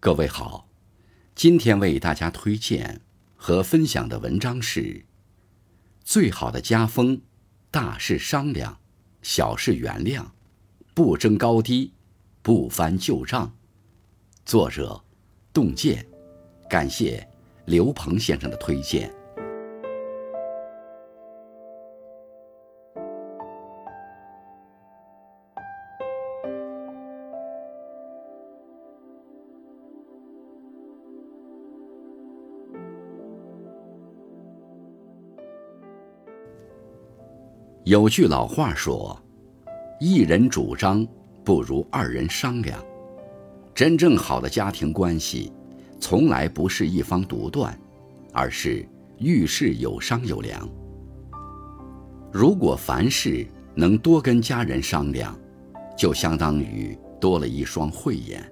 各位好，今天为大家推荐和分享的文章是《最好的家风》，大事商量，小事原谅，不争高低，不翻旧账。作者：洞见，感谢刘鹏先生的推荐。有句老话说：“一人主张不如二人商量。”真正好的家庭关系，从来不是一方独断，而是遇事有商有量。如果凡事能多跟家人商量，就相当于多了一双慧眼，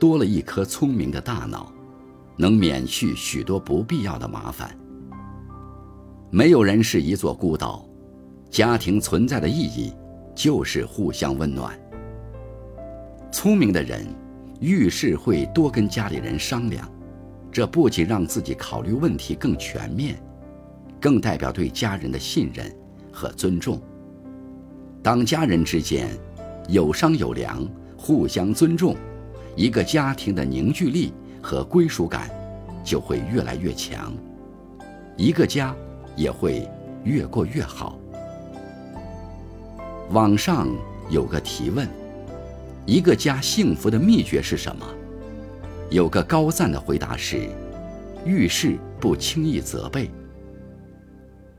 多了一颗聪明的大脑，能免去许多不必要的麻烦。没有人是一座孤岛。家庭存在的意义，就是互相温暖。聪明的人遇事会多跟家里人商量，这不仅让自己考虑问题更全面，更代表对家人的信任和尊重。当家人之间有商有量，互相尊重，一个家庭的凝聚力和归属感就会越来越强，一个家也会越过越好。网上有个提问：一个家幸福的秘诀是什么？有个高赞的回答是：遇事不轻易责备。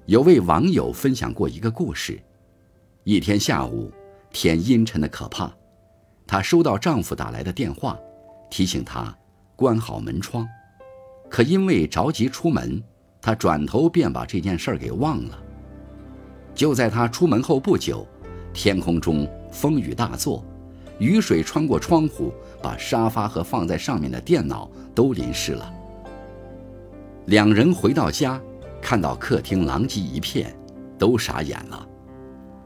有位网友分享过一个故事：一天下午，天阴沉的可怕，她收到丈夫打来的电话，提醒她关好门窗。可因为着急出门，她转头便把这件事儿给忘了。就在她出门后不久。天空中风雨大作，雨水穿过窗户，把沙发和放在上面的电脑都淋湿了。两人回到家，看到客厅狼藉一片，都傻眼了。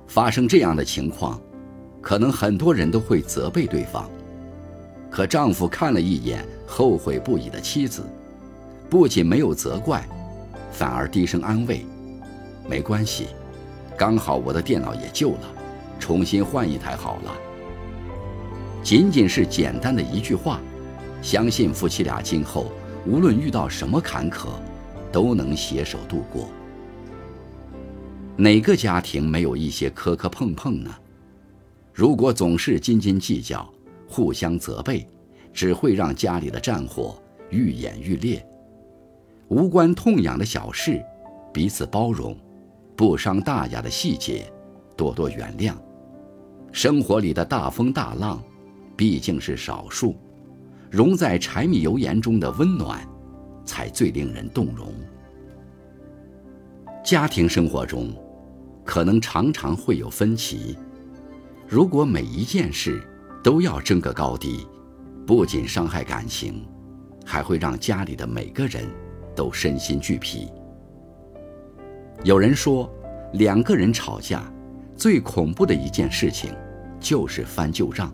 发生这样的情况，可能很多人都会责备对方。可丈夫看了一眼后悔不已的妻子，不仅没有责怪，反而低声安慰：“没关系，刚好我的电脑也旧了。”重新换一台好了。仅仅是简单的一句话，相信夫妻俩今后无论遇到什么坎坷，都能携手度过。哪个家庭没有一些磕磕碰碰呢？如果总是斤斤计较、互相责备，只会让家里的战火愈演愈烈。无关痛痒的小事，彼此包容；不伤大雅的细节，多多原谅。生活里的大风大浪，毕竟是少数，融在柴米油盐中的温暖，才最令人动容。家庭生活中，可能常常会有分歧，如果每一件事都要争个高低，不仅伤害感情，还会让家里的每个人都身心俱疲。有人说，两个人吵架。最恐怖的一件事情，就是翻旧账。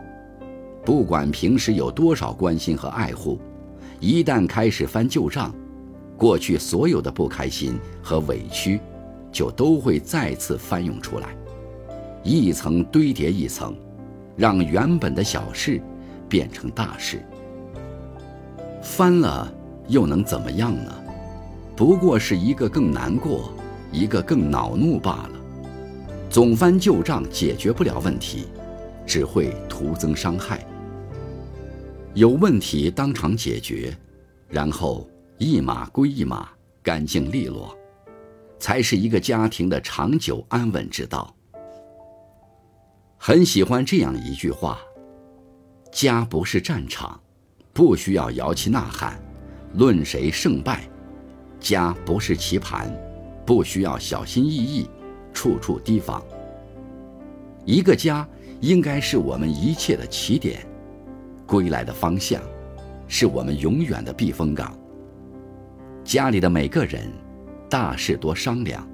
不管平时有多少关心和爱护，一旦开始翻旧账，过去所有的不开心和委屈，就都会再次翻涌出来，一层堆叠一层，让原本的小事变成大事。翻了又能怎么样呢？不过是一个更难过，一个更恼怒罢了。总翻旧账解决不了问题，只会徒增伤害。有问题当场解决，然后一码归一码，干净利落，才是一个家庭的长久安稳之道。很喜欢这样一句话：家不是战场，不需要摇旗呐喊，论谁胜败；家不是棋盘，不需要小心翼翼。处处提防。一个家应该是我们一切的起点，归来的方向，是我们永远的避风港。家里的每个人，大事多商量，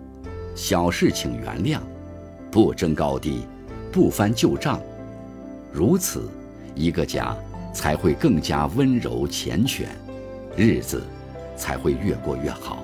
小事请原谅，不争高低，不翻旧账。如此，一个家才会更加温柔缱绻，日子才会越过越好。